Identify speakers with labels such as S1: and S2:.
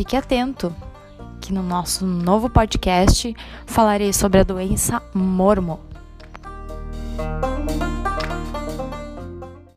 S1: fique atento que no nosso novo podcast falarei sobre a doença mormo.